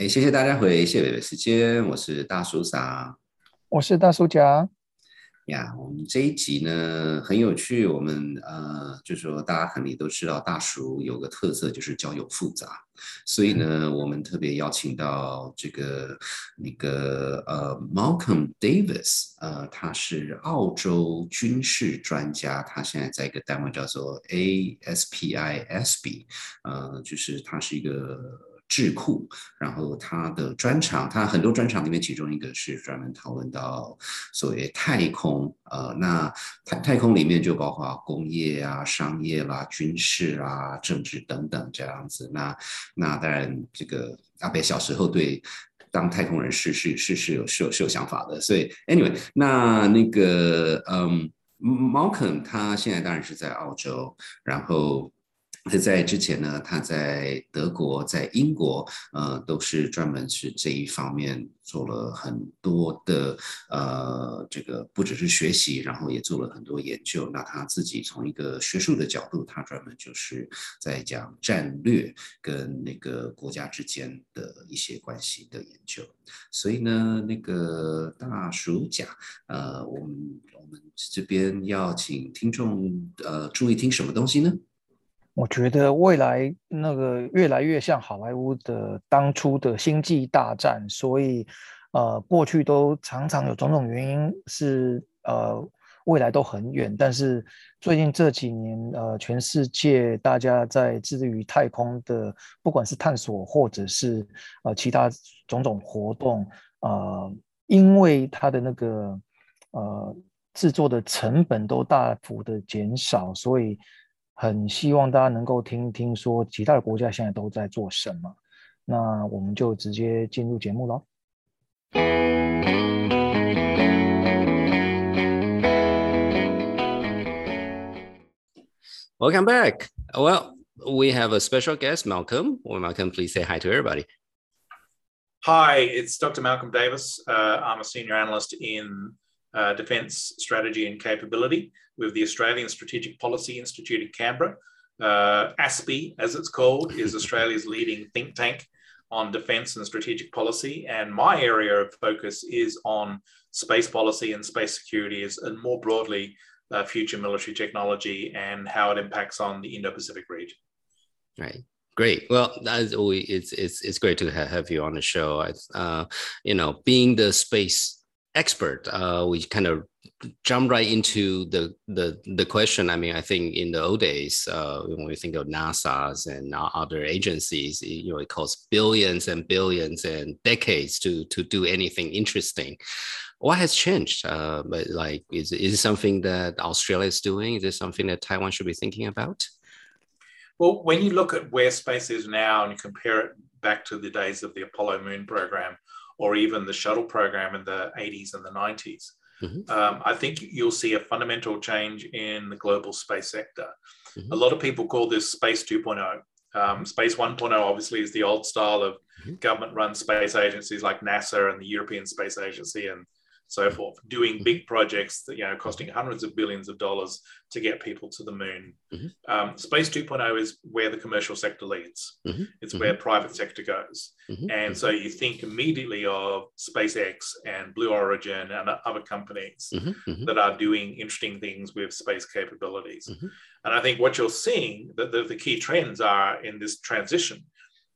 哎，谢谢大家回谢伟的时间，我是大叔傻，我是大叔甲。呀，我们这一集呢很有趣，我们呃就说大家肯定都知道，大叔有个特色就是交友复杂，所以呢我们特别邀请到这个那个呃 Malcolm Davis，呃他是澳洲军事专家，他现在在一个单位叫做 ASPISB，呃就是他是一个。智库，然后他的专长，他很多专长里面，其中一个是专门讨论到所谓太空，呃，那太太空里面就包括工业啊、商业啦、军事啊、政治等等这样子。那那当然，这个阿北小时候对当太空人是是是是有是有是有想法的。所以，anyway，那那个嗯，毛肯他现在当然是在澳洲，然后。在之前呢，他在德国、在英国，呃，都是专门是这一方面做了很多的，呃，这个不只是学习，然后也做了很多研究。那他自己从一个学术的角度，他专门就是在讲战略跟那个国家之间的一些关系的研究。所以呢，那个大暑假，呃，我们我们这边要请听众呃注意听什么东西呢？我觉得未来那个越来越像好莱坞的当初的星际大战，所以呃，过去都常常有种种原因是呃，未来都很远，但是最近这几年呃，全世界大家在致力于太空的，不管是探索或者是呃其他种种活动，呃，因为它的那个呃制作的成本都大幅的减少，所以。很希望大家能够听听说其他的国家现在都在做什么，那我们就直接进入节目喽。Welcome back. Well, we have a special guest, Malcolm. Well, Malcolm, please say hi to everybody. Hi, it's Dr. Malcolm Davis. Uh, I'm a senior analyst in uh, Defence Strategy and Capability with the Australian Strategic Policy Institute in Canberra. Uh, ASPI, as it's called, is Australia's leading think tank on defence and strategic policy. And my area of focus is on space policy and space security, and more broadly, uh, future military technology and how it impacts on the Indo-Pacific region. Right. Great. Well, as always, it's it's it's great to have you on the show. Uh, you know, being the space expert, uh, we kind of jump right into the, the the question. I mean, I think in the old days, uh, when we think of NASA's and other agencies, you know, it costs billions and billions and decades to to do anything interesting. What has changed? Uh, but like, is is it something that Australia is doing? Is it something that Taiwan should be thinking about? Well, when you look at where space is now and you compare it back to the days of the Apollo moon program, or even the shuttle program in the 80s and the 90s. Mm-hmm. Um, I think you'll see a fundamental change in the global space sector. Mm-hmm. A lot of people call this Space 2.0. Um, space 1.0 obviously is the old style of mm-hmm. government run space agencies like NASA and the European Space Agency and so forth, doing mm-hmm. big projects that you know costing hundreds of billions of dollars to get people to the moon. Mm-hmm. Um, Space 2.0 is where the commercial sector leads. Mm-hmm. It's where mm-hmm. private sector goes, mm-hmm. and so you think immediately of SpaceX and Blue Origin and other companies mm-hmm. that are doing interesting things with space capabilities. And I think what you're seeing, that the, the key trends are in this transition,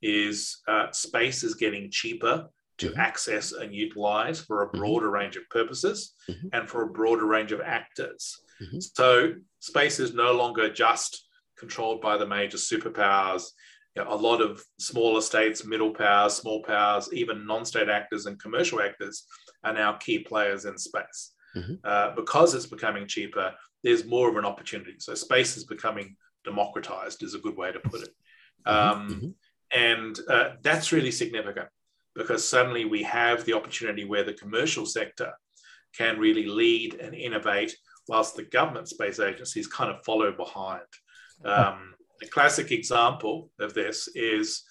is uh, space is getting cheaper to mm-hmm. access and utilize for a mm-hmm. broader mm-hmm. range of purposes mm-hmm. and for a broader range of actors. Mm-hmm. So space is no longer just controlled by the major superpowers. You know, a lot of smaller states, middle powers, small powers, even non-state actors and commercial actors are now key players in space. Mm-hmm. Uh, because it's becoming cheaper, there's more of an opportunity. So space is becoming democratized, is a good way to put it. Um, and uh, that's really significant because suddenly we have the opportunity where the commercial sector can really lead and innovate whilst the government space agencies kind of follow behind. Um, a classic example of this is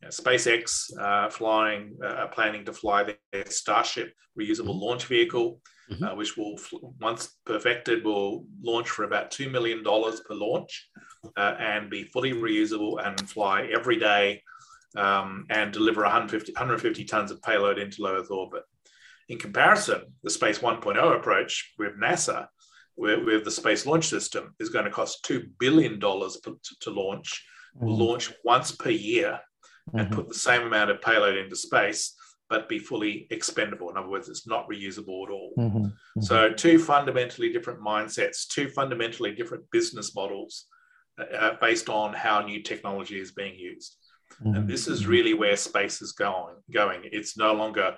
you know, SpaceX uh, flying, uh, planning to fly their Starship reusable launch vehicle, mm-hmm. uh, which will, once perfected, will launch for about $2 million per launch uh, and be fully reusable and fly every day um, and deliver 150, 150 tons of payload into low Earth orbit. In comparison, the Space 1.0 approach with NASA, with, with the Space Launch System, is going to cost $2 billion to, to launch, mm-hmm. will launch once per year mm-hmm. and put the same amount of payload into space, but be fully expendable. In other words, it's not reusable at all. Mm-hmm. mm-hmm. So, two fundamentally different mindsets, two fundamentally different business models uh, uh based on how new technology is being used. And mm-hmm. this is really where space is going. Going. It's no longer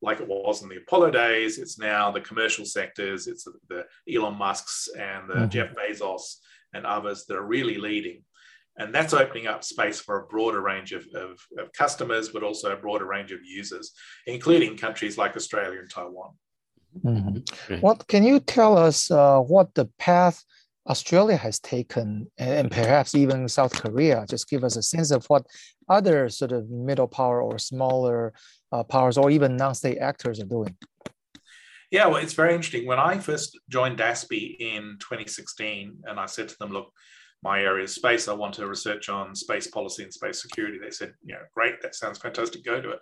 like it was in the Apollo days. It's now the commercial sectors. It's the, Elon Musk's and the mm-hmm. Jeff Bezos and others that are really leading. And that's opening up space for a broader range of, of, of customers, but also a broader range of users, including countries like Australia and Taiwan. Mm-hmm. What can you tell us uh, what the path Australia has taken, and perhaps even South Korea? Just give us a sense of what other sort of middle power or smaller uh, powers or even non-state actors are doing? Yeah, well, it's very interesting. When I first joined ASPI in 2016, and I said to them, look, my area is space. I want to research on space policy and space security. They said, you know, great, that sounds fantastic, go to it.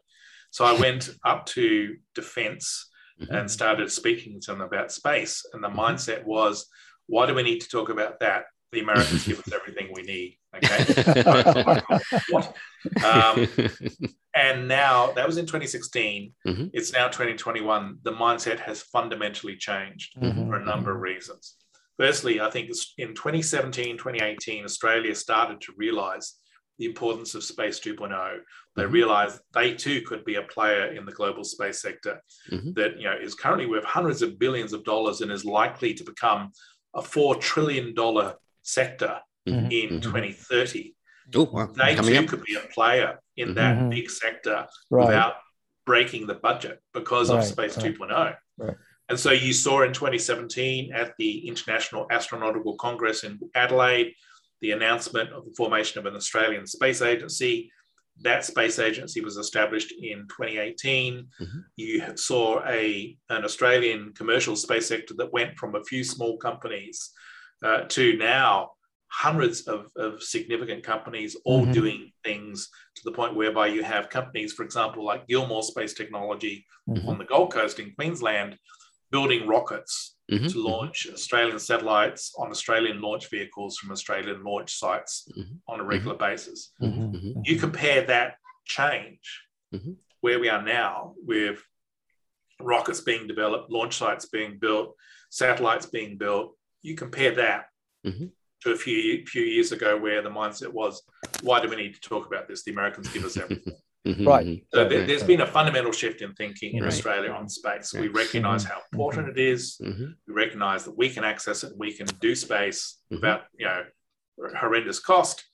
So I went up to defense mm-hmm. and started speaking to them about space. And the mindset was, why do we need to talk about that? The Americans give us everything we need. Okay. what? Um, and now that was in 2016. Mm-hmm. It's now 2021. The mindset has fundamentally changed mm-hmm. for a number of reasons. Firstly, I think in 2017, 2018, Australia started to realize the importance of Space 2.0. They mm-hmm. realized they too could be a player in the global space sector mm-hmm. that you know is currently worth hundreds of billions of dollars and is likely to become a four trillion dollar sector mm-hmm. in mm-hmm. 2030. Ooh, wow. They Coming too up. could be a player in mm-hmm. that big sector right. without breaking the budget because right. of Space right. 2.0. Right. And so you saw in 2017 at the International Astronautical Congress in Adelaide the announcement of the formation of an Australian space agency. That space agency was established in 2018. Mm-hmm. You saw a, an Australian commercial space sector that went from a few small companies uh, to now hundreds of, of significant companies all mm-hmm. doing things to the point whereby you have companies, for example, like Gilmour Space Technology mm-hmm. on the Gold Coast in Queensland, building rockets mm-hmm. to launch Australian satellites on Australian launch vehicles from Australian launch sites mm-hmm. on a regular mm-hmm. basis. Mm-hmm. You compare that change where we are now with rockets being developed, launch sites being built, satellites being built, you compare that mm-hmm. to a few few years ago where the mindset was, why do we need to talk about this? The Americans give us everything. Mm-hmm. Right. So there, has been a fundamental shift in thinking in right. Australia on space. We recognize how mm-hmm. important it is. Mm-hmm. We recognize that we can access it. We can do space mm-hmm. without you know horrendous cost,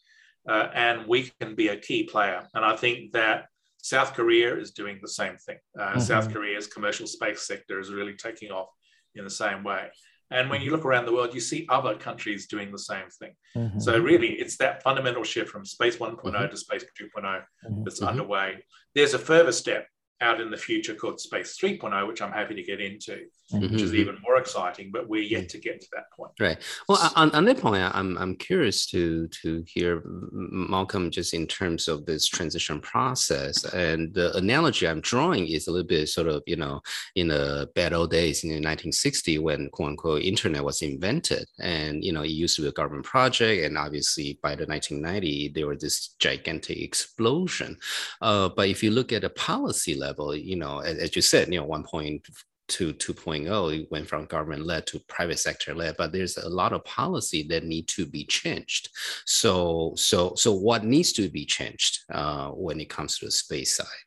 uh, and we can be a key player. And I think that South Korea is doing the same thing. Uh, mm-hmm. South Korea's commercial space sector is really taking off in the same way. And when you look around the world, you see other countries doing the same thing. Mm-hmm. So, really, it's that fundamental shift from space 1.0 mm-hmm. to space 2.0 mm-hmm. that's mm-hmm. underway. There's a further step out in the future called Space 3.0, which I'm happy to get into, mm-hmm. which is even more exciting, but we're yet to get to that point. Right. Well, on, on that point, I'm, I'm curious to, to hear Malcolm just in terms of this transition process. And the analogy I'm drawing is a little bit sort of, you know, in the bad old days in the 1960s when quote unquote internet was invented. And, you know, it used to be a government project. And obviously by the 1990s, there was this gigantic explosion. Uh, but if you look at a policy level, level, you know, as, as you said, you know, 1.2, 2.0, it went from government led to private sector led, but there's a lot of policy that need to be changed. So, so, so what needs to be changed uh, when it comes to the space side?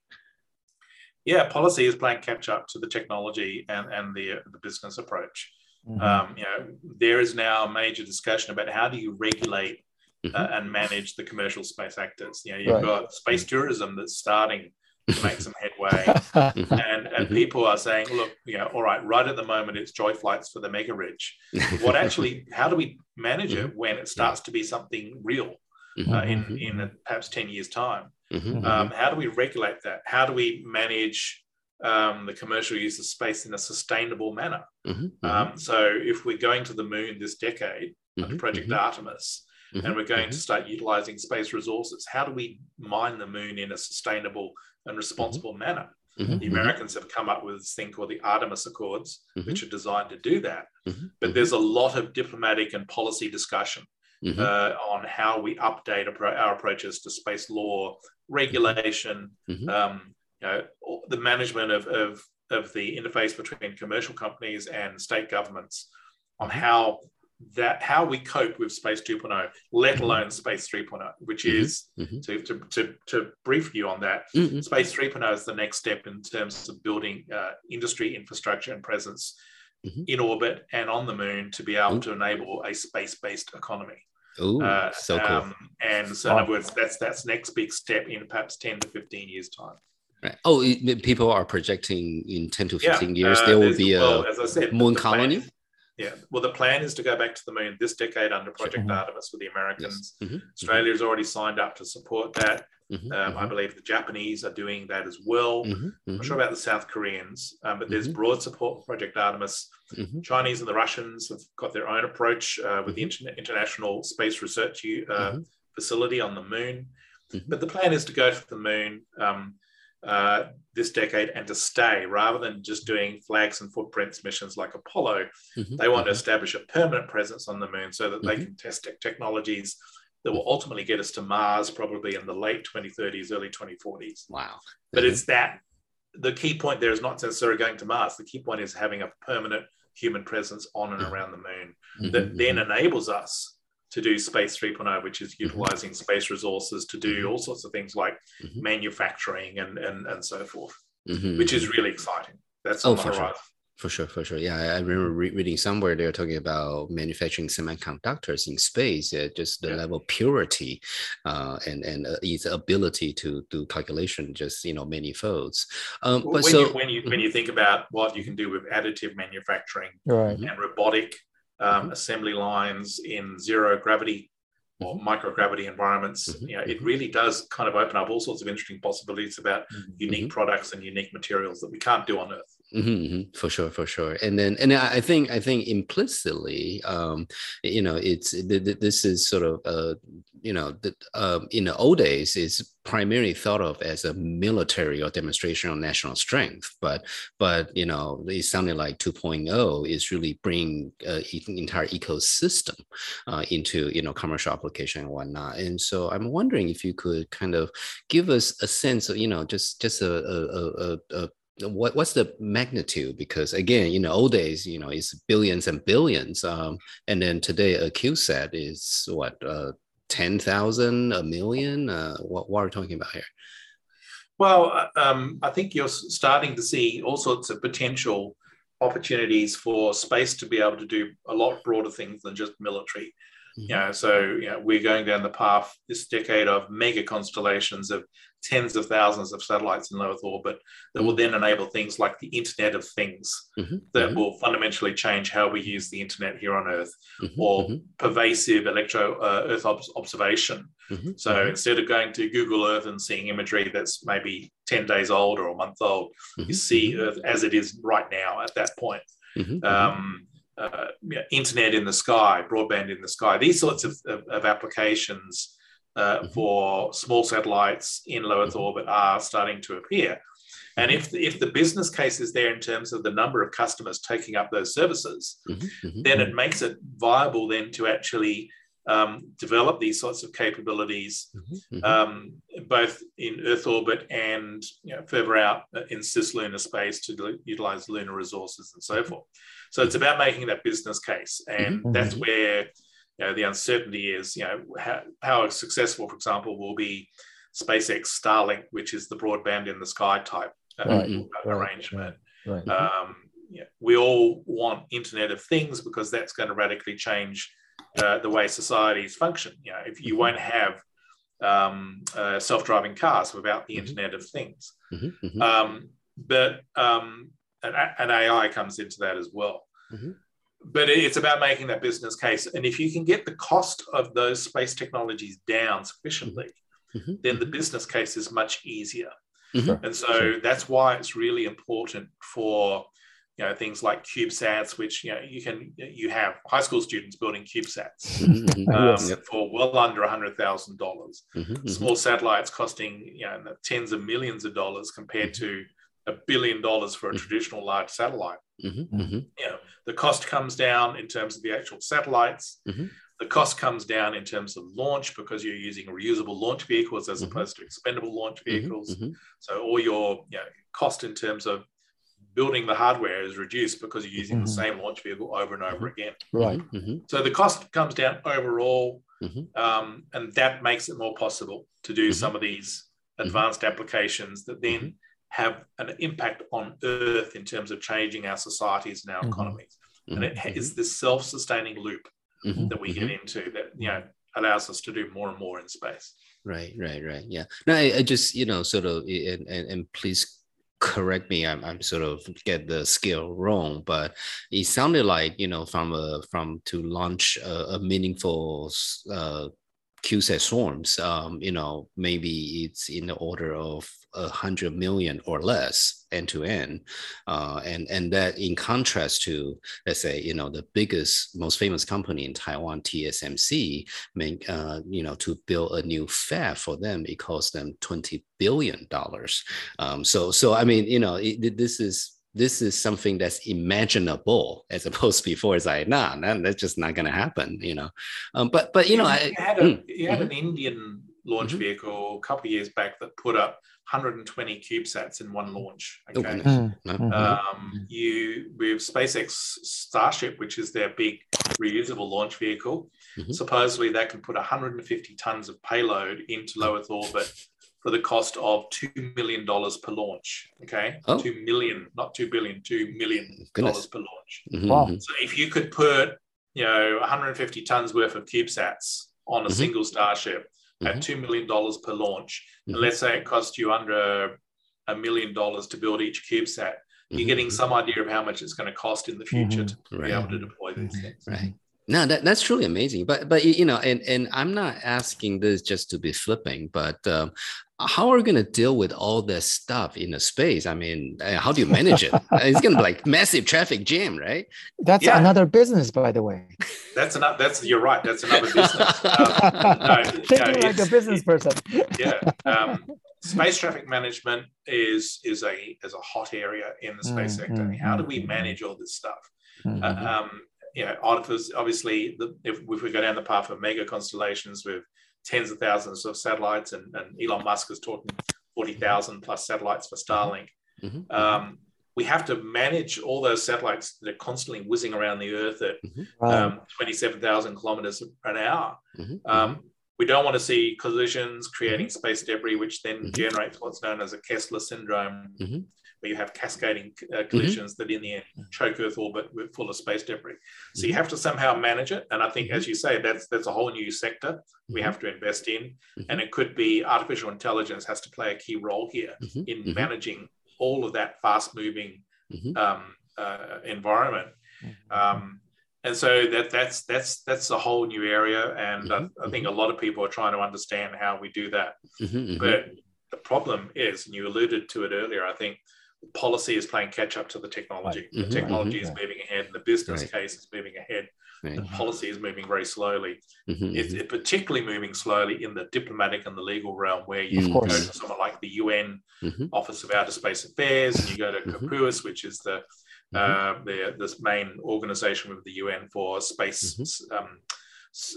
Yeah, policy is playing catch up to the technology and, and the, the business approach. Mm-hmm. Um, you know, there is now a major discussion about how do you regulate mm-hmm. uh, and manage the commercial space actors. You know, you've right. got space tourism that's starting to make some headway. and and mm-hmm. people are saying, look, you know, all right, right at the moment it's joy flights for the mega rich. What actually, how do we manage it mm-hmm. when it starts to be something real uh, mm-hmm. in in perhaps ten years time? Um, how do we regulate that? How do we manage um, the commercial use of space in a sustainable manner? Um, so if we're going to the moon this decade, under Project Artemis, mm-hmm. and we're going mm-hmm. to start utilizing space resources. How do we mine the moon in a sustainable and responsible mm-hmm. manner? Mm-hmm. The Americans have come up with this thing called the Artemis Accords, mm-hmm. which are designed to do that. Mm-hmm. But there's a lot of diplomatic and policy discussion uh, on how we update our approaches to space law, regulation, um, you know, the management of, of, of the interface between commercial companies and state governments on how that how we cope with space 2.0 let mm-hmm. alone space 3.0 which mm-hmm. is mm-hmm. To, to, to, to, brief you on that mm-hmm. space 3.0 is the next step in terms of building uh, industry infrastructure and presence mm-hmm. in orbit and on the moon to be able to enable a space-based economy Oh, uh, so cool. Um, and so, in other words, that's that's next big step in perhaps 10 to 15 years' time. Right. Oh, it, people are projecting in 10 to 15 yeah, years uh, there will be a well, said, moon colony. Yeah. Well, the plan is to go back to the moon this decade under Project mm-hmm. Artemis with the Americans. Yes. Mm-hmm. Australia has already signed up to support that. Mm-hmm. Um, I mm-hmm. believe the Japanese are doing that as well. Mm-hmm. I'm not sure mm-hmm. about the South Koreans, um, but there's broad support for Project Artemis. Chinese and the Russians have got their own approach uh, with the Inter- International Space Research uh, Facility on the moon. But the plan is to go to the moon. Um, uh, this decade and to stay rather than just doing flags and footprints missions like Apollo. Mm-hmm. They want mm-hmm. to establish a permanent presence on the moon so that mm-hmm. they can test technologies that will ultimately get us to Mars probably in the late 2030s, early 2040s. Wow. But it's mm-hmm. that the key point there is not necessarily going to Mars. The key point is having a permanent human presence on and mm-hmm. around the moon mm-hmm. that then enables us to do Space 3.0, which is mm-hmm. utilizing mm-hmm. space resources to do mm-hmm. all sorts of things like mm-hmm. manufacturing and, and, and so forth, mm-hmm. which is really exciting. That's oh, for sure. For sure, for sure. Yeah, I remember re- reading somewhere they're talking about manufacturing semiconductors in space, uh, just the yeah. level of purity uh, and and uh, its ability to do calculation, just you know, many folds. Um, but when so you, when you when you think about what you can do with additive manufacturing right. and robotic um, mm-hmm. assembly lines in zero gravity or mm-hmm. microgravity environments. Mm-hmm. You know, it really does kind of open up all sorts of interesting possibilities about mm-hmm. unique mm-hmm. products and unique materials that we can't do on Earth. Mm-hmm, mm-hmm, for sure, for sure, and then and I think I think implicitly, um, you know, it's this is sort of uh, you know, the, uh, in the old days, it's primarily thought of as a military or demonstration of national strength, but but you know, it sounded like 2.0 is really bring uh, entire ecosystem uh, into you know commercial application and whatnot. And so I'm wondering if you could kind of give us a sense of you know just just a, a, a, a what what's the magnitude? Because again, in the old days, you know, it's billions and billions, um, and then today a CubeSat is what uh, ten thousand, a million. Uh, what what are we talking about here? Well, uh, um, I think you're starting to see all sorts of potential opportunities for space to be able to do a lot broader things than just military. Mm-hmm. You know, so you know, we're going down the path this decade of mega constellations of tens of thousands of satellites in low Earth orbit that will then enable things like the Internet of Things mm-hmm. that mm-hmm. will fundamentally change how we use the Internet here on Earth, mm-hmm. or mm-hmm. pervasive electro uh, Earth ob- observation. Mm-hmm. So mm-hmm. instead of going to Google Earth and seeing imagery that's maybe 10 days old or a month old, you see Earth as it is right now at that point. Um, uh, internet in the sky, broadband in the sky, these sorts of, of, of applications uh, mm-hmm. for small satellites in low Earth mm-hmm. orbit are starting to appear. And if, if the business case is there in terms of the number of customers taking up those services, mm-hmm. mm-hmm. then it makes it viable then to actually um, develop these sorts of capabilities, mm-hmm. mm-hmm. um, both in Earth orbit and you know, further out in cislunar space to utilize lunar resources and so forth. So it's about making that business case, and that's where you know, the uncertainty is, you know, how, how successful, for example, will be SpaceX Starlink, which is the broadband in the sky type uh, right. arrangement. Right. Um, yeah, we all want Internet of Things because that's going to radically change uh, the way societies function. You know, if you mm-hmm. won't have um, uh, self-driving cars without the mm-hmm. Internet of Things, mm-hmm. mm-hmm. um, but um, and, and, AI comes into that as well. Mm-hmm but it's about making that business case. And if you can get the cost of those space technologies down sufficiently, mm-hmm. then the business case is much easier. Mm-hmm. And so sure. that's why it's really important for you know things like CubeSats, which you know you can you have high school students building CubeSats mm-hmm. um, yep. for well under a hundred thousand dollars. Mm-hmm, mm-hmm. Small satellites costing you know tens of millions of dollars compared mm-hmm. to a billion dollars for a mm-hmm. traditional large satellite. Mm-hmm, you know the cost comes down in terms of the actual satellites. The cost comes down in terms of launch because you're using reusable launch vehicles as opposed to expendable launch vehicles. So all your you know, cost in terms of building the hardware is reduced because you're using mm-hmm. the same launch vehicle over and over again. Right. Mm-hmm. So the cost comes down overall, mm-hmm. um, and that makes it more possible to do mm-hmm. some of these mm-hmm. advanced applications that then mm-hmm. Have an impact on Earth in terms of changing our societies and our mm-hmm. economies. And mm-hmm. it is mm-hmm. this self-sustaining loop that we get into that you know allows us to do more and more in space. Right, right, right. Yeah. No, I, I just you know sort of and, and, and please correct me I'm, I'm sort of get the scale wrong but it sounded like you know from a from to launch a, a meaningful uh, CubeSat swarms, um, you know, maybe it's in the order of a hundred million or less end to end, uh, and and that in contrast to let's say you know the biggest most famous company in Taiwan, TSMC, make uh, you know to build a new fab for them it costs them twenty billion dollars. Um, so so I mean you know it, this is this is something that's imaginable as opposed to before it's like nah, nah that's just not going to happen you know um, but but you know you I, had, a, mm, you had mm-hmm. an indian launch mm-hmm. vehicle a couple of years back that put up 120 cubesats in one launch oh, okay oh, mm-hmm. um, you with spacex starship which is their big reusable launch vehicle mm-hmm. supposedly that can put 150 tons of payload into low earth orbit for the cost of $2 million per launch. Okay. Oh. 2 million, not 2 billion, $2 million per launch. Mm-hmm. Wow. So if you could put, you know, 150 tons worth of CubeSats on a mm-hmm. single Starship at mm-hmm. $2 million per launch, and mm-hmm. let's say it cost you under a million dollars to build each CubeSat, you're getting mm-hmm. some idea of how much it's going to cost in the future to right. be able to deploy these things. Right. No, that, that's truly amazing. But but you know, and and I'm not asking this just to be flipping, but um, how are we going to deal with all this stuff in the space? I mean, uh, how do you manage it? it's going to be like massive traffic jam, right? That's yeah. another business, by the way. That's another. That's you're right. That's another business. Um, no, Thinking no, like a business person. yeah. Um, space traffic management is is a is a hot area in the space mm, sector. Mm, how do we mm, manage all this stuff? Mm, uh, um, you know, obviously, the, if, if we go down the path of mega constellations with tens of thousands of satellites, and, and Elon Musk is talking 40,000 plus satellites for Starlink. Mm-hmm. Um, we have to manage all those satellites that are constantly whizzing around the Earth at mm-hmm. um, 27,000 kilometers an hour. Mm-hmm. Um, we don't want to see collisions creating mm-hmm. space debris, which then mm-hmm. generates what's known as a Kessler syndrome, mm-hmm where you have cascading uh, mm-hmm. collisions mm-hmm. that in the end choke Earth orbit with full of space debris. So mm-hmm. you have to somehow manage it. And I think, as mm-hmm. you say, that's that's a whole new sector we mm-hmm. have to invest in. Mm-hmm. And it could be artificial intelligence has to play a key role here in managing all of that fast moving um, uh, environment. Um, and so that that's that's that's a whole new area, and I, I, think a lot of people are trying to understand how we do that. But the problem is, and you alluded to it earlier, I think policy is playing catch up to the technology. Right. The mm-hmm. technology mm-hmm. is moving ahead, and the business right. case is moving ahead. The policy is moving very slowly. Mm-hmm. It's, mm-hmm. particularly moving slowly in the diplomatic and the legal realm, where you go to someone like the UN mm-hmm. Office of Outer Space Affairs, and you go to mm-hmm. COPUOS, which is the uh, the this main organization with the UN for space um,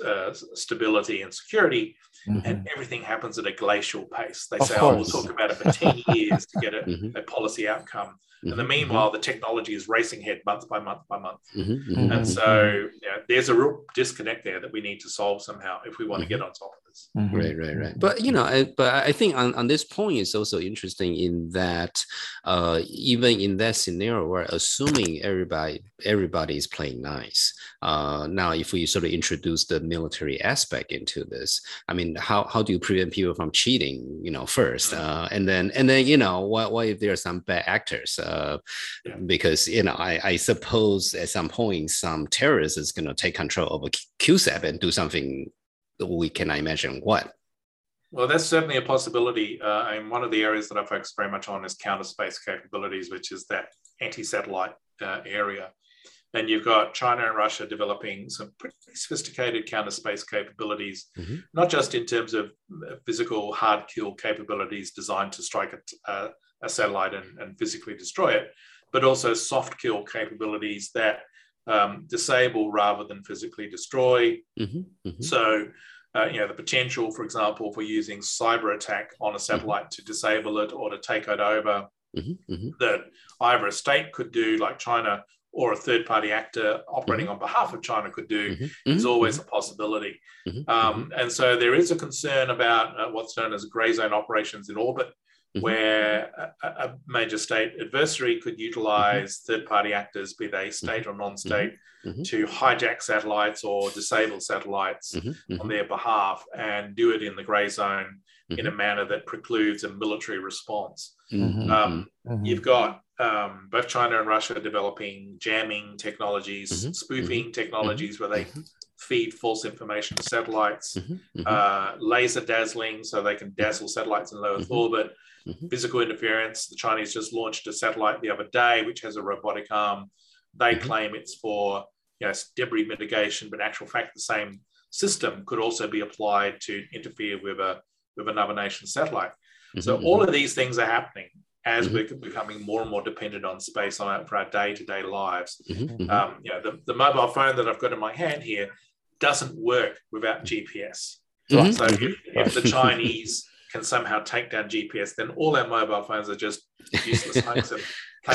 uh, stability and security, mm-hmm. and everything happens at a glacial pace. They of say, course. "Oh, we'll talk about it for ten years to get a, mm-hmm. a policy outcome." Mm-hmm. And the meanwhile, the technology is racing ahead month by month by month. Mm-hmm. Mm-hmm. And so, yeah, there's a real disconnect there that we need to solve somehow if we want to get on top this. Right, right, right. But you know, I, but I think on, on this point is also interesting in that uh, even in that scenario, we're assuming everybody everybody is playing nice. Uh, now, if we sort of introduce the military aspect into this, I mean, how, how do you prevent people from cheating? You know, first, uh, and then and then you know, what, what if there are some bad actors? Uh, yeah. Because you know, I, I suppose at some point some terrorist is going to take control of a CubeSat and do something we can imagine what. Well, that's certainly a possibility. Uh, and one of the areas that I focus very much on is counter space capabilities, which is that anti satellite uh, area. And you've got China and Russia developing some pretty sophisticated counter space capabilities, mm-hmm. not just in terms of uh, physical hard kill capabilities designed to strike a, uh, a satellite and, and, physically destroy it, but also soft kill capabilities that um, disable rather than physically destroy. Mm-hmm. Mm-hmm. So, uh, you know, the potential, for example, for using cyber attack on a satellite to disable it or to take it over, mm-hmm. Mm-hmm. that either a state could do, like China, or a third party actor operating mm-hmm. on behalf of China could do mm-hmm. mm-hmm. is always mm-hmm. a possibility. Mm-hmm. Um, and so there is a concern about uh, what's known as gray zone operations in orbit, where a, a, major state adversary could utilize third party actors, be they state or non state, to hijack satellites or disable satellites on their behalf and do it in the gray zone in a manner that precludes a military response. Um, you've got um, both China and Russia developing jamming technologies, mm-hmm. spoofing mm-hmm. technologies where they mm-hmm. feed false information to satellites, mm-hmm. Mm-hmm. uh, laser dazzling so they can dazzle satellites in low Earth orbit, physical interference. The Chinese just launched a satellite the other day which has a robotic arm. They claim it's for you know, debris mitigation, but in actual fact, the same system could also be applied to interfere with a with another nation's satellite. So all of these things are happening as mm-hmm. we're becoming more and more dependent on space on our, for our day-to-day lives. Mm-hmm. mm-hmm. Um, you know, the, the mobile phone that I've got in my hand here doesn't work without GPS. Mm-hmm. So if, if, the Chinese can somehow take down GPS, then all our mobile phones are just useless hunks of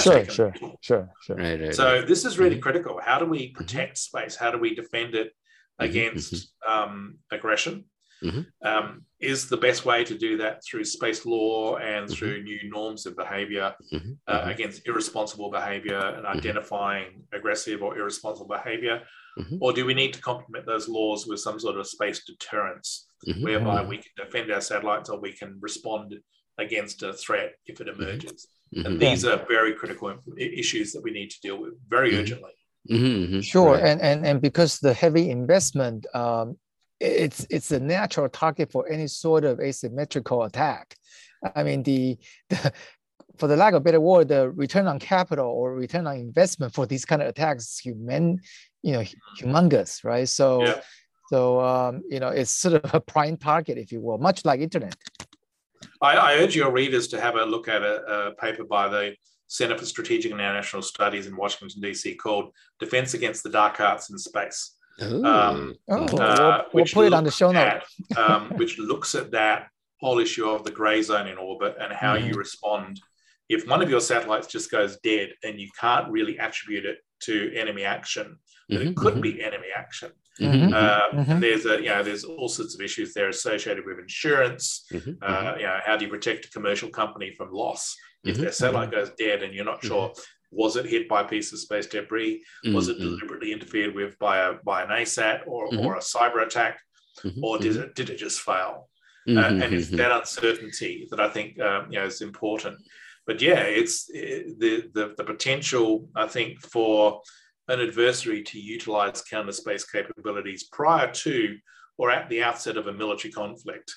Sure, sure, sure, sure. Right, right, so right. this is really mm-hmm. critical. How do we mm-hmm. protect space? How do we defend it against um, aggression? Mm-hmm. Um, is the best way to do that through space law and mm-hmm. through new norms of behavior mm-hmm. uh, mm-hmm. against irresponsible behavior and mm-hmm. identifying aggressive or irresponsible behavior? Mm-hmm. Or do we need to complement those laws with some sort of space deterrence Mm-hmm. whereby mm-hmm. we can defend our satellites or we can respond against a threat if it mm-hmm. emerges? And these are very critical issues that we need to deal with very urgently. Mm-hmm, sure, right. and, and and because the heavy investment um, it's it's a natural target for any sort of asymmetrical attack. I mean, the, the for the lack of a better word, the return on capital or return on investment for these kind of attacks is human, you know, humongous, right? So, yeah. So um, you know, it's sort of a prime target, if you will, much like internet. I, I urge your readers to have a look at a, a paper by the Center for Strategic and International Studies in Washington D.C. called "Defense Against the Dark Arts in Space." Um, oh, uh, we'll, we'll put it on the show note. um, which looks at that whole issue of the gray zone in orbit and how mm-hmm. you respond if one of your satellites just goes dead and you can't really attribute it to enemy action, but mm-hmm. it could mm-hmm. be enemy action. Mm-hmm. Uh, mm-hmm. There's a you know there's all sorts of issues there associated with insurance. Mm-hmm. Uh, you know how do you protect a commercial company from loss if their satellite goes dead and you're not sure was it hit by a piece of space debris? Mm-hmm. Was it mm-hmm. deliberately interfered with by a by an ASAT or, mm-hmm. or a cyber attack, mm-hmm. or did mm-hmm. it did it just fail? Uh, mm-hmm. and it's that uncertainty that I think um, you know is important. But yeah, it's it, the, the the potential I think for an adversary to utilize counter space capabilities prior to or at the outset of a military conflict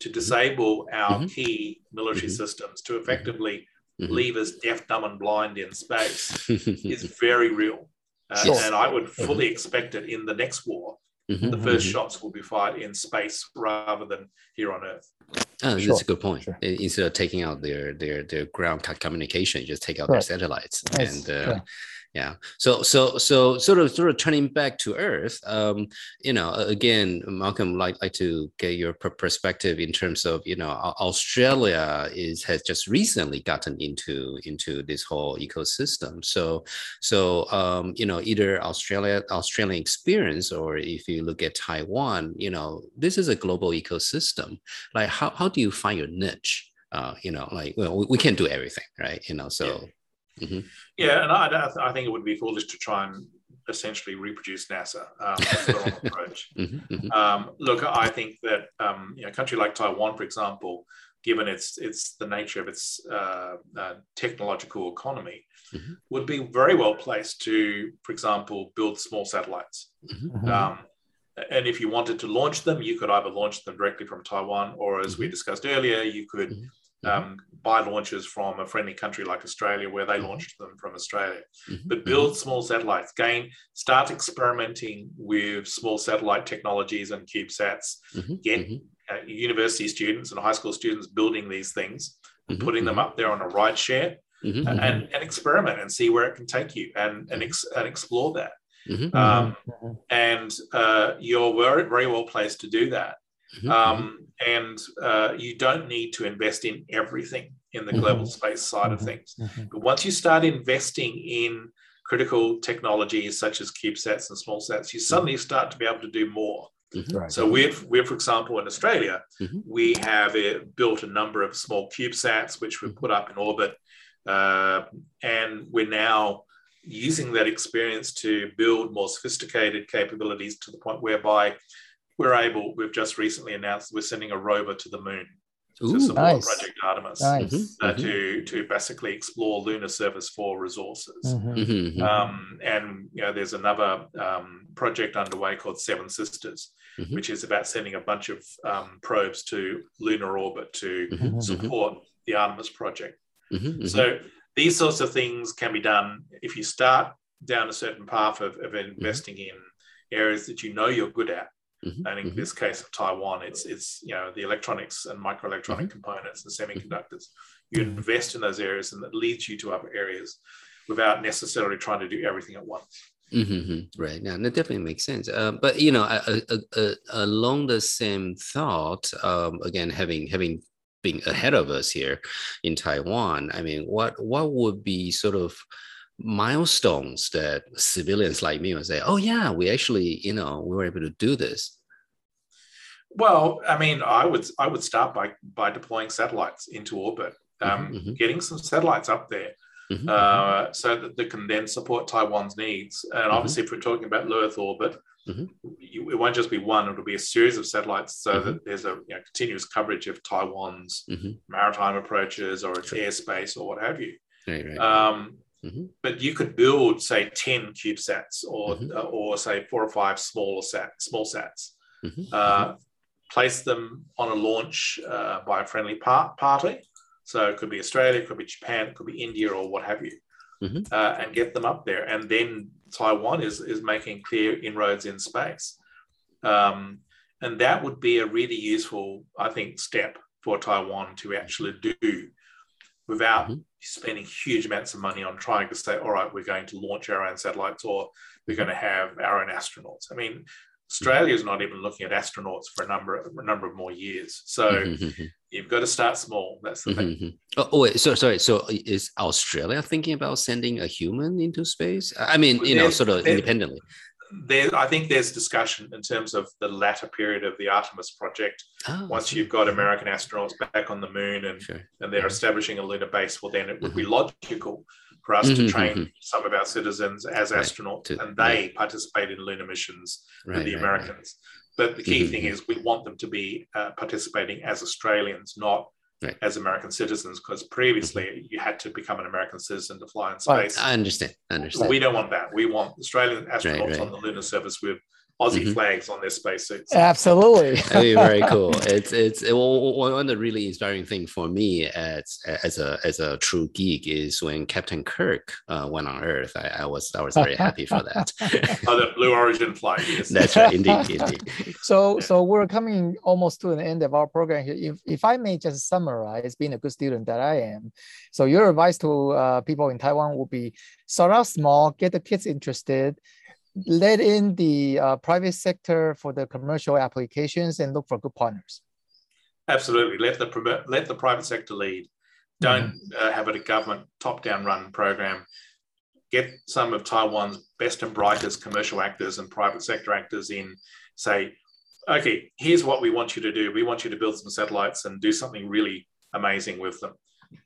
to disable our key military systems to effectively mm-hmm. leave us deaf, dumb, and blind in space is very real. Uh, sure. And I would fully mm-hmm. expect it in the next war. Mm-hmm. The 1st mm-hmm. shots will be fired in space rather than here on Earth. Oh, sure. that's a good point. Sure. Instead of taking out their their their ground communication, just take out right. their satellites. Nice. And uh, yeah so so so sort of sort of turning back to earth um, you know again malcolm like like to get your perspective in terms of you know australia is has just recently gotten into into this whole ecosystem. So so um, you know either australia australian experience or if you look at taiwan you know this is a global ecosystem. Like how, how do you find your niche? Uh, you know like well we, we can't do everything right? You know so yeah Mm-hmm. Yeah, and I, I think it would be foolish to try and essentially reproduce NASA. Um, that's the wrong approach. Mm-hmm, mm-hmm. Um, look, I think that um, you know, a country like Taiwan, for example, given its its the nature of its uh, uh, technological economy, mm-hmm. would be very well placed to, for example, build small satellites. Mm-hmm. Mm-hmm. Um, and if you wanted to launch them, you could either launch them directly from Taiwan, or as we discussed earlier, you could um, buy launches from a friendly country like Australia, where they launched them from Australia. Mm-hmm. But build small satellites. Gain, start experimenting with small satellite technologies and CubeSats. Mhm, Get mhm, uh, university students and high school students building these things, and mhm, putting them up there on a ride share, and, mhm, and, and experiment and see where it can take you, and and, ex- and explore that. mhm, Um, and uh, you're very, very well placed to do that. Mhm, Um, and uh, you don't need to invest in everything in the global Mhm. space side of Mhm. things. But once you start investing in critical technologies such as CubeSats and small sats, you suddenly start to be able to do more. Right. So we're, we've, for example, in Australia, we have uh, built a number of small CubeSats, which we've put up in orbit. Uh, and we're now using that experience to build more sophisticated capabilities to the point whereby we're able, we've just recently announced we're sending a rover to the moon to support nice. Project Artemis. Nice. Mhm. Uh, Mhm. to to basically explore lunar surface for resources. Mhm. mhm, mhm, Um, and you know, there's another um, project underway called Seven Sisters, Mhm. which is about sending a bunch of um, probes to lunar orbit to support the Artemis project. So these sorts of things can be done if you start down a certain path of, of investing in areas that you know you're good at. Mhm, And in mhm. this case of Taiwan, it's it's you know the electronics and microelectronic components and semiconductors. You Mhm. invest in those areas, and that leads you to other areas without necessarily trying to do everything at once. Mm-hmm. Right. Now, that definitely makes sense. Uh, but you know, uh, uh, uh, along the same thought, um, again, having having been ahead of us here in Taiwan, I mean, what what would be sort of milestones that civilians like me would say, "Oh yeah, we actually, you know, we were able to do this." Well, I mean, I would I would start by by deploying satellites into orbit, um, Mhm, mhm. getting some satellites up there, Mhm, uh, so that they can then support Taiwan's needs. And Mhm. obviously, if we're talking about low Earth orbit, you, it won't just be one; it'll be a series of satellites, so that there's a you know, continuous coverage of Taiwan's maritime approaches or its Sure. airspace or what have you. Right. Right. Um, Mhm. But you could build, say, ten CubeSats, or Mhm. uh, or say four or five smaller sat small sats Mhm, uh, place them on a launch uh, by a friendly par- party. So it could be Australia, it could be Japan, it could be India, or what have you, Mhm. uh, and get them up there. And then Taiwan is is making clear inroads in space, um, and that would be a really useful, I think, step for Taiwan to actually do without Mhm. Spending huge amounts of money on trying to say, all right, we're going to launch our own satellites or we're going to have our own astronauts. I mean, Australia is not even looking at astronauts for a number a number of more years. So Mhm, mhm, you've got to start small. That's the thing. mhm, mhm. Oh, oh, wait. So sorry. So is Australia thinking about sending a human into space? I mean, you know, sort of independently. There, I think there's discussion in terms of the latter period of the Artemis project. Oh, Once you've got American astronauts back on the moon and, Sure. and they're Mhm. establishing a lunar base, well, then it would be logical for us to Mhm, train mhm. some of our citizens as Right, astronauts to- and they participate in lunar missions Right, with the right, right. Americans. But the key Mhm, thing mhm. is we want them to be uh, participating as Australians, not Right. as American citizens, because previously you had to become an American citizen to fly in Right. space. I understand. I understand. We don't want that. We want Australian astronauts right. on the lunar surface with Aussie Mhm. flags on their spacesuits. Absolutely. That'd be very cool. It's it's it, one one of the really inspiring thing for me as as a as a true geek is when Captain Kirk uh, went on Earth. I, I was I was very happy for that. Oh, the Blue Origin flight, yes. That's right, indeed, indeed. So, so we're coming almost to an end of our program here. If, if I may just summarize, being a good student that I am, so your advice to uh, people in Taiwan would be start out small, get the kids interested, let in the uh, private sector for the commercial applications, and look for good partners. Absolutely. Let the let the private sector lead. Don't uh, have it a government top-down run program. Get some of Taiwan's best and brightest commercial actors and private sector actors in. Say, okay, here's what we want you to do. We want you to build some satellites and do something really amazing with them,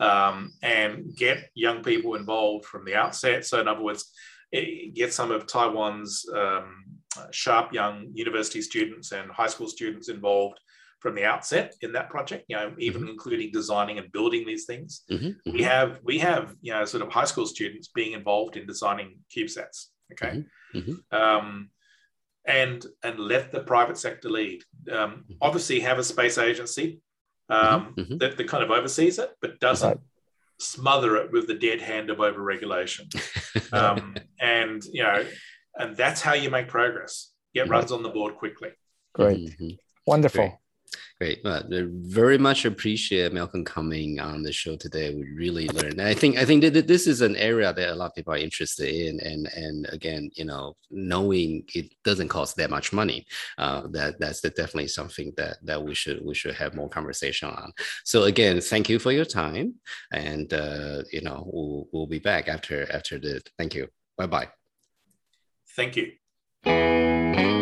um, and get young people involved from the outset. So, in other words, get some of Taiwan's um, sharp young university students and high school students involved from the outset in that project, you know, even including designing and building these things. Mhm, mhm. We have we have you know sort of high school students being involved in designing CubeSats. Okay, Mhm, um, and and let the private sector lead. Um, obviously, have a space agency. um, mm-hmm. that, that, kind of oversees it, but doesn't right. Smother it with the dead hand of overregulation. um, and you know, and that's how you make progress. Get right. runs on the board quickly. Great, mm-hmm. wonderful. Great. Great. Well, very much appreciate Malcolm coming on the show today. We really learned. I think I think that this is an area that a lot of people are interested in, and and again, you know, knowing it doesn't cost that much money, uh, that that's definitely something that that we should we should have more conversation on. So again, thank you for your time, and uh, you know, we'll we'll be back after after the. Thank you. Bye bye. Thank you.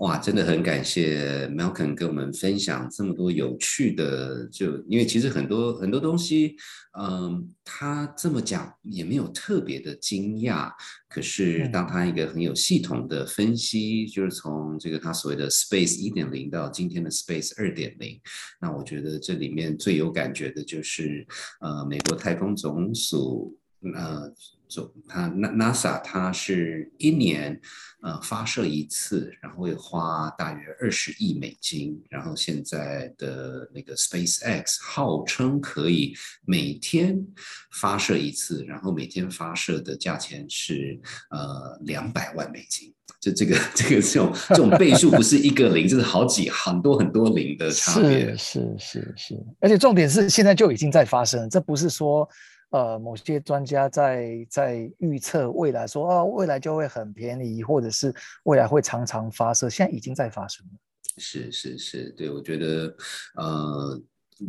哇，真的很感谢 Malcolm 跟我们分享这么多有趣的，就因为其实很多很多东西，嗯，他这么讲也没有特别的惊讶。可是当他一个很有系统的分析，就是从这个他所谓的 Space 一点零到今天的 Space 二点零，那我觉得这里面最有感觉的就是，呃，美国太空总署，呃。做它 NASA 它是一年呃发射一次，然后会花大约二十亿美金，然后现在的那个 SpaceX 号称可以每天发射一次，然后每天发射的价钱是呃两百万美金，就这个这个这种这种倍数不是一个零，就是好几很多很多零的差别，是是是，而且重点是现在就已经在发生，这不是说。呃，某些专家在在预测未来，说啊，未来就会很便宜，或者是未来会常常发射，现在已经在发生了。是是是，对我觉得，呃。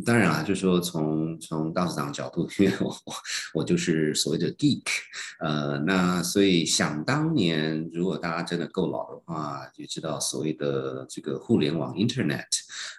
当然啊，就是说从从大市场角度，因为我我就是所谓的 geek，呃，那所以想当年，如果大家真的够老的话，就知道所谓的这个互联网 Internet，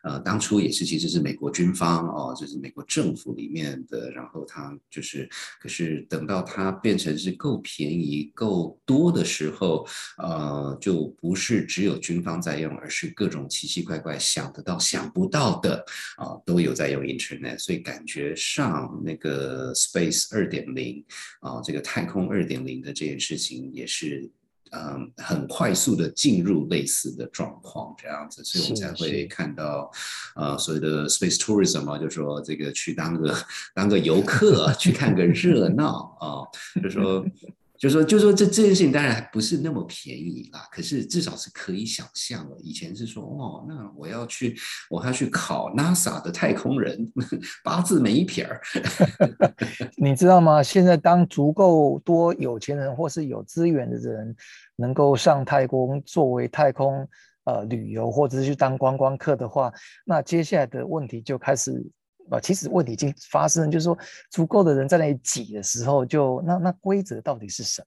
呃，当初也是其实是美国军方哦，就是美国政府里面的，然后它就是，可是等到它变成是够便宜、够多的时候，呃，就不是只有军方在用，而是各种奇奇怪怪想得到、想不到的啊，都有。在用 Internet，所以感觉上那个 Space 二点零啊，这个太空二点零的这件事情也是嗯很快速的进入类似的状况这样子，所以我们才会看到呃所谓的 Space Tourism 啊，就说这个去当个当个游客 去看个热闹啊，就说。就说，就说这这件事情当然不是那么便宜啦，可是至少是可以想象了。以前是说，哦，那我要去，我要去考 NASA 的太空人，八字没一撇儿。你知道吗？现在当足够多有钱人或是有资源的人能够上太空作为太空呃旅游，或者是去当观光客的话，那接下来的问题就开始。啊，其实问题已经发生，就是说足够的人在那里挤的时候，就那那规则到底是什么？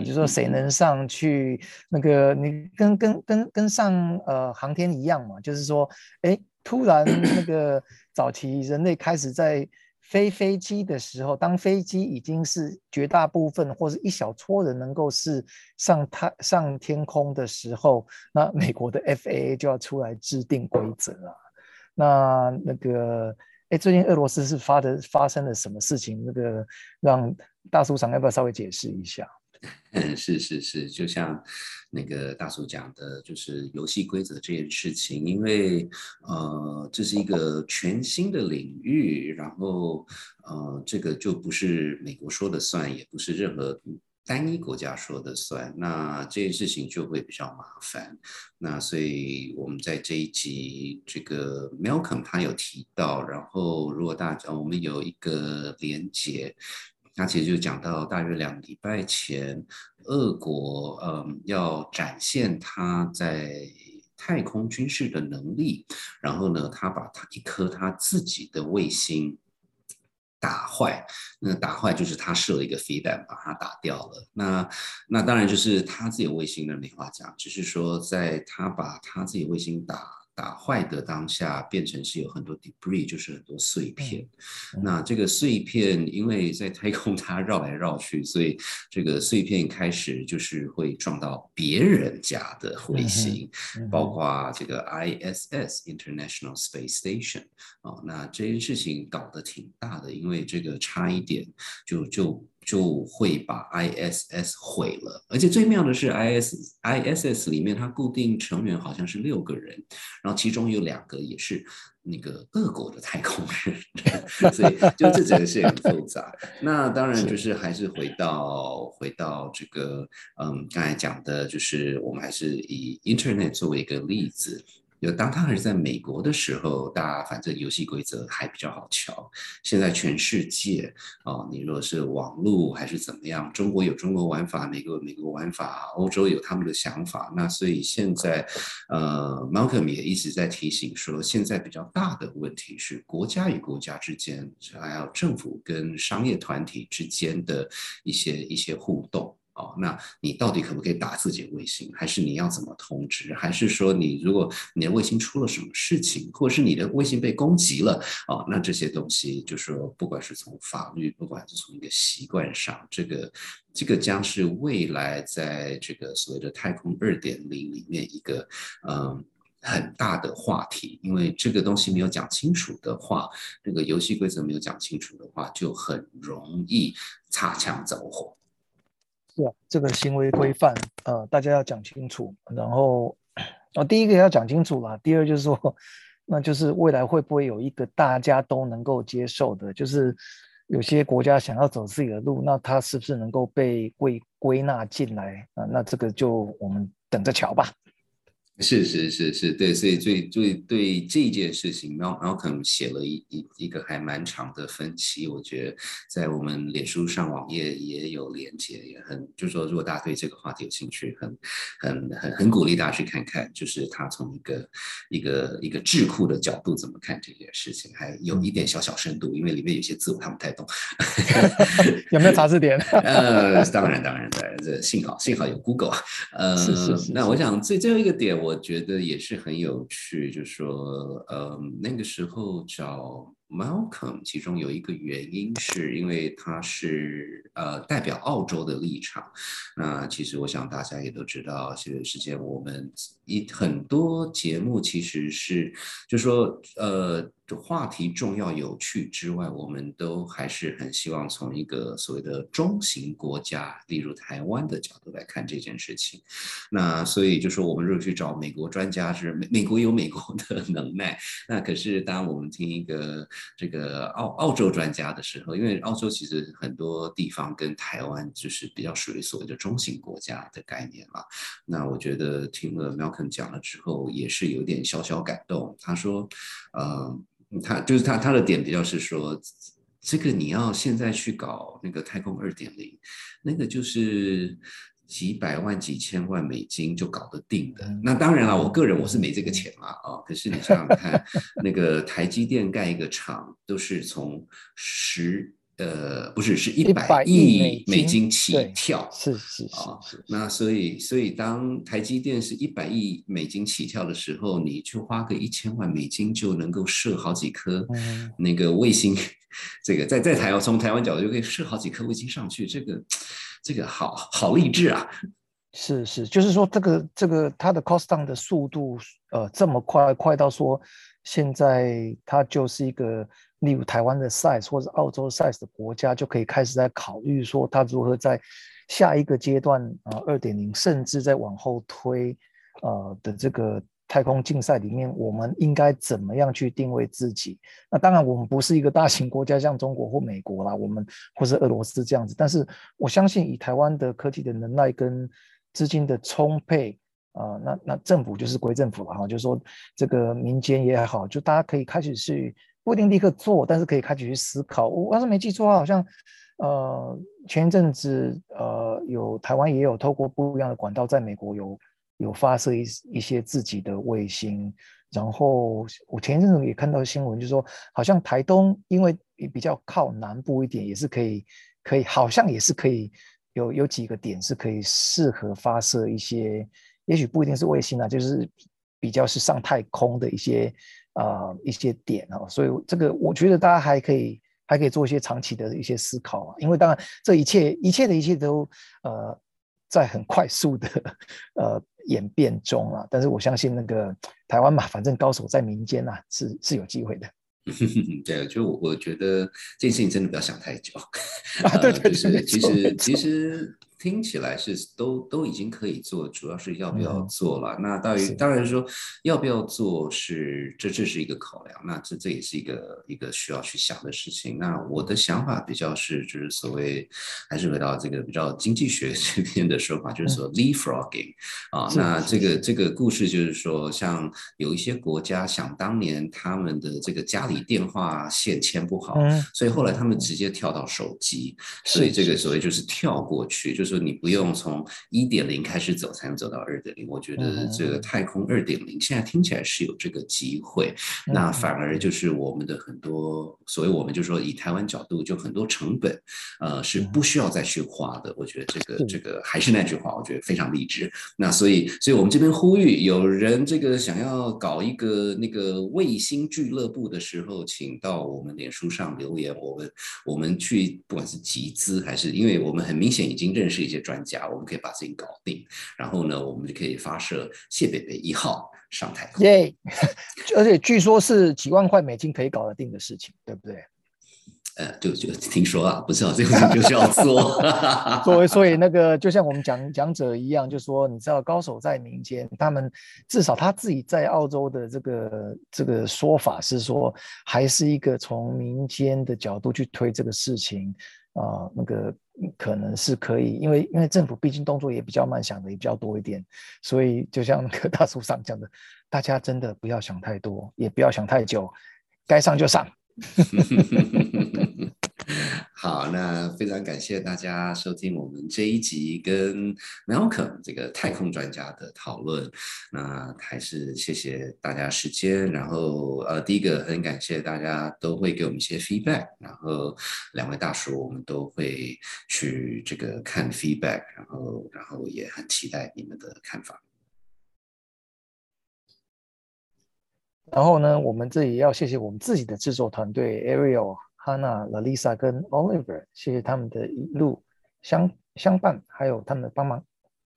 就是说谁能上去？那个你跟跟跟跟上呃航天一样嘛，就是说，哎，突然那个早期人类开始在飞飞机的时候，当飞机已经是绝大部分或是一小撮人能够是上太上天空的时候，那美国的 FAA 就要出来制定规则啊。那那个。哎，最近俄罗斯是发的发生了什么事情？那个让大叔长要不要稍微解释一下？嗯，是是是，就像那个大叔讲的，就是游戏规则这件事情，因为呃，这是一个全新的领域，然后呃，这个就不是美国说的算，也不是任何。单一国家说的算，那这件事情就会比较麻烦。那所以我们在这一集，这个 Malcolm 他有提到，然后如果大家我们有一个连结，他其实就讲到大约两礼拜前，俄国嗯要展现他在太空军事的能力，然后呢，他把他一颗他自己的卫星。打坏，那打坏就是他射了一个飞弹把它打掉了。那那当然就是他自己卫星的没话讲，只是说在他把他自己卫星打。打坏的当下变成是有很多 debris，就是很多碎片。那这个碎片因为在太空它绕来绕去，所以这个碎片开始就是会撞到别人家的卫星，包括这个 ISS International Space Station 啊。那这件事情搞得挺大的，因为这个差一点就就就会把 ISS 毁了。而且最妙的是，IS ISS 里面它固定成员好像是六个人，然后其中有两个也是那个俄国的太空人，所以就这整个是很复杂。那当然就是还是回到回到这个嗯刚才讲的，就是我们还是以 Internet 作为一个例子。就当他还是在美国的时候，大家反正游戏规则还比较好瞧。现在全世界啊，你若是网络还是怎么样，中国有中国玩法，美国有美国玩法，欧洲有他们的想法。那所以现在，呃，Malcolm 也一直在提醒说，现在比较大的问题是国家与国家之间，还有政府跟商业团体之间的一些一些互动。哦，那你到底可不可以打自己的卫星？还是你要怎么通知？还是说你如果你的卫星出了什么事情，或者是你的卫星被攻击了？哦，那这些东西就是说，不管是从法律，不管是从一个习惯上，这个这个将是未来在这个所谓的太空二点零里面一个嗯很大的话题。因为这个东西没有讲清楚的话，这个游戏规则没有讲清楚的话，就很容易擦枪走火。是啊，这个行为规范，呃，大家要讲清楚。然后，啊，第一个要讲清楚啦。第二就是说，那就是未来会不会有一个大家都能够接受的，就是有些国家想要走自己的路，那它是不是能够被归归纳进来啊？那这个就我们等着瞧吧。是是是是，对，所以最最对这件事情，Malcolm 写了一一一个还蛮长的分析，我觉得在我们脸书上网页也有连接，也很就是说，如果大家对这个话题有兴趣，很很很很鼓励大家去看看，就是他从一个一个一个智库的角度怎么看这件事情，还有一点小小深度，因为里面有些字我看不太懂。有没有查字典？呃，当然当然当然，这幸好幸好有 Google。呃，是是是。那我想最最后一个点。我我觉得也是很有趣，就说，呃，那个时候找 Malcolm，其中有一个原因是因为他是呃代表澳洲的立场。那其实我想大家也都知道，这段时间我们一很多节目其实是，就说呃。话题重要有趣之外，我们都还是很希望从一个所谓的中型国家，例如台湾的角度来看这件事情。那所以就说，我们如果去找美国专家，是美美国有美国的 能耐。那可是当我们听一个这个澳澳洲专家的时候，因为澳洲其实很多地方跟台湾就是比较属于所谓的中型国家的概念嘛。那我觉得听了 Malcolm 讲了之后，也是有点小小感动。他说，呃。他就是他，他的点比较是说，这个你要现在去搞那个太空二点零，那个就是几百万、几千万美金就搞得定的。那当然了，我个人我是没这个钱嘛，啊，可是你想想看，那个台积电盖一个厂都是从十。呃，不是，是一百亿美金起跳，是是是啊。那所以，所以当台积电是一百亿美金起跳的时候，你就花个一千万美金就能够射好几颗那个卫星。这个在在台湾，从台湾角度就可以射好几颗卫星上去。这个这个好好励志啊！是是，就是说这个这个它的 cost down 的速度，呃，这么快，快到说现在它就是一个。例如台湾的 size 或者澳洲 size 的国家就可以开始在考虑说，它如何在下一个阶段啊，二点零，甚至在往后推，呃的这个太空竞赛里面，我们应该怎么样去定位自己？那当然，我们不是一个大型国家，像中国或美国啦，我们或是俄罗斯这样子。但是我相信，以台湾的科技的能耐跟资金的充沛啊，那那政府就是归政府了哈，就是说这个民间也好，就大家可以开始去。不一定立刻做，但是可以开始去思考。我要是没记错，好像呃前一阵子呃有台湾也有透过不一样的管道，在美国有有发射一一些自己的卫星。然后我前一阵子也看到新闻，就是说好像台东因为比较靠南部一点，也是可以可以好像也是可以有有几个点是可以适合发射一些，也许不一定是卫星啊，就是比较是上太空的一些。啊，一些点啊，所以这个我觉得大家还可以，还可以做一些长期的一些思考啊。因为当然，这一切一切的一切都呃在很快速的呃演变中啊。但是我相信那个台湾嘛，反正高手在民间呐，是是有机会的。对，就我觉得这件事情真的不要想太久。啊，对对对，其实其实。听起来是都都已经可以做，主要是要不要做了。那当然当然说要不要做是这这是一个考量，那这这也是一个一个需要去想的事情。那我的想法比较是就是所谓还是回到这个比较经济学 这边的说法，就是说 leapfrogging 啊。那这个这个故事就是说，像有一些国家想当年他们的这个家里电话线牵不好，所以后来他们直接跳到手机，所以这个所谓就是跳过去就是。就你不用从一点零开始走才能走到二点零，我觉得这个太空二点零现在听起来是有这个机会，那反而就是我们的很多，所以我们就说以台湾角度，就很多成本，呃，是不需要再去花的。我觉得这个这个还是那句话，我觉得非常励志。那所以，所以我们这边呼吁，有人这个想要搞一个那个卫星俱乐部的时候，请到我们脸书上留言，我们我们去不管是集资还是，因为我们很明显已经认识。一些专家，我们可以把事情搞定，然后呢，我们就可以发射谢北北一号上太空。耶！而且据说是几万块美金可以搞得定的事情，对不对？呃，就就听说啊，不知道这个就是要做。所以，所以那个就像我们讲讲者一样，就说你知道，高手在民间，他们至少他自己在澳洲的这个这个说法是说，还是一个从民间的角度去推这个事情。啊，那个可能是可以，因为因为政府毕竟动作也比较慢，想的也比较多一点，所以就像那个大叔上讲的，大家真的不要想太多，也不要想太久，该上就上。好，那非常感谢大家收听我们这一集跟 Malcolm 这个太空专家的讨论。那还是谢谢大家时间。然后呃，第一个很感谢大家都会给我们一些 feedback。然后两位大叔，我们都会去这个看 feedback。然后然后也很期待你们的看法。然后呢，我们这里要谢谢我们自己的制作团队 Ariel。Hannah、Lalisa 跟 Oliver，谢谢他们的一路相相伴，还有他们的帮忙。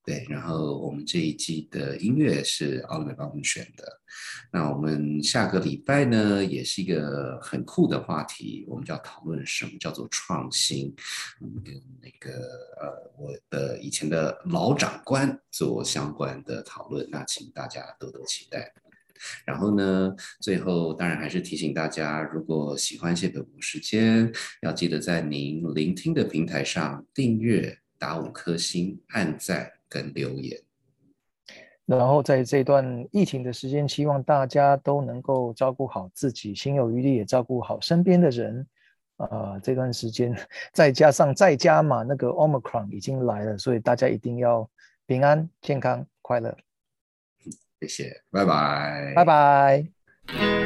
对，然后我们这一季的音乐是 Oliver 帮我们选的。那我们下个礼拜呢，也是一个很酷的话题，我们就要讨论什么叫做创新。我们跟那个呃，我的以前的老长官做相关的讨论，那请大家多多期待。然后呢，最后当然还是提醒大家，如果喜欢谢北无时间，要记得在您聆听的平台上订阅、打五颗星、按赞跟留言。然后在这段疫情的时间，希望大家都能够照顾好自己，心有余力也照顾好身边的人。啊，这段时间再加上在家嘛，那个 Omicron 已经来了，所以大家一定要平安、健康、快乐。谢谢拜拜。拜拜。